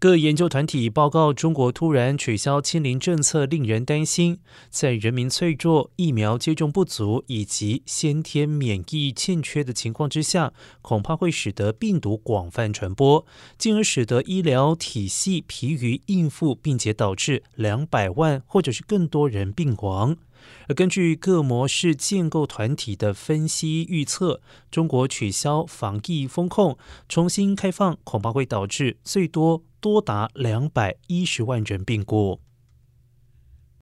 各研究团体报告，中国突然取消清零政策，令人担心。在人民脆弱、疫苗接种不足以及先天免疫欠缺的情况之下，恐怕会使得病毒广泛传播，进而使得医疗体系疲于应付，并且导致两百万或者是更多人病亡。而根据各模式建构团体的分析预测，中国取消防疫风控，重新开放，恐怕会导致最多多达两百一十万人病故。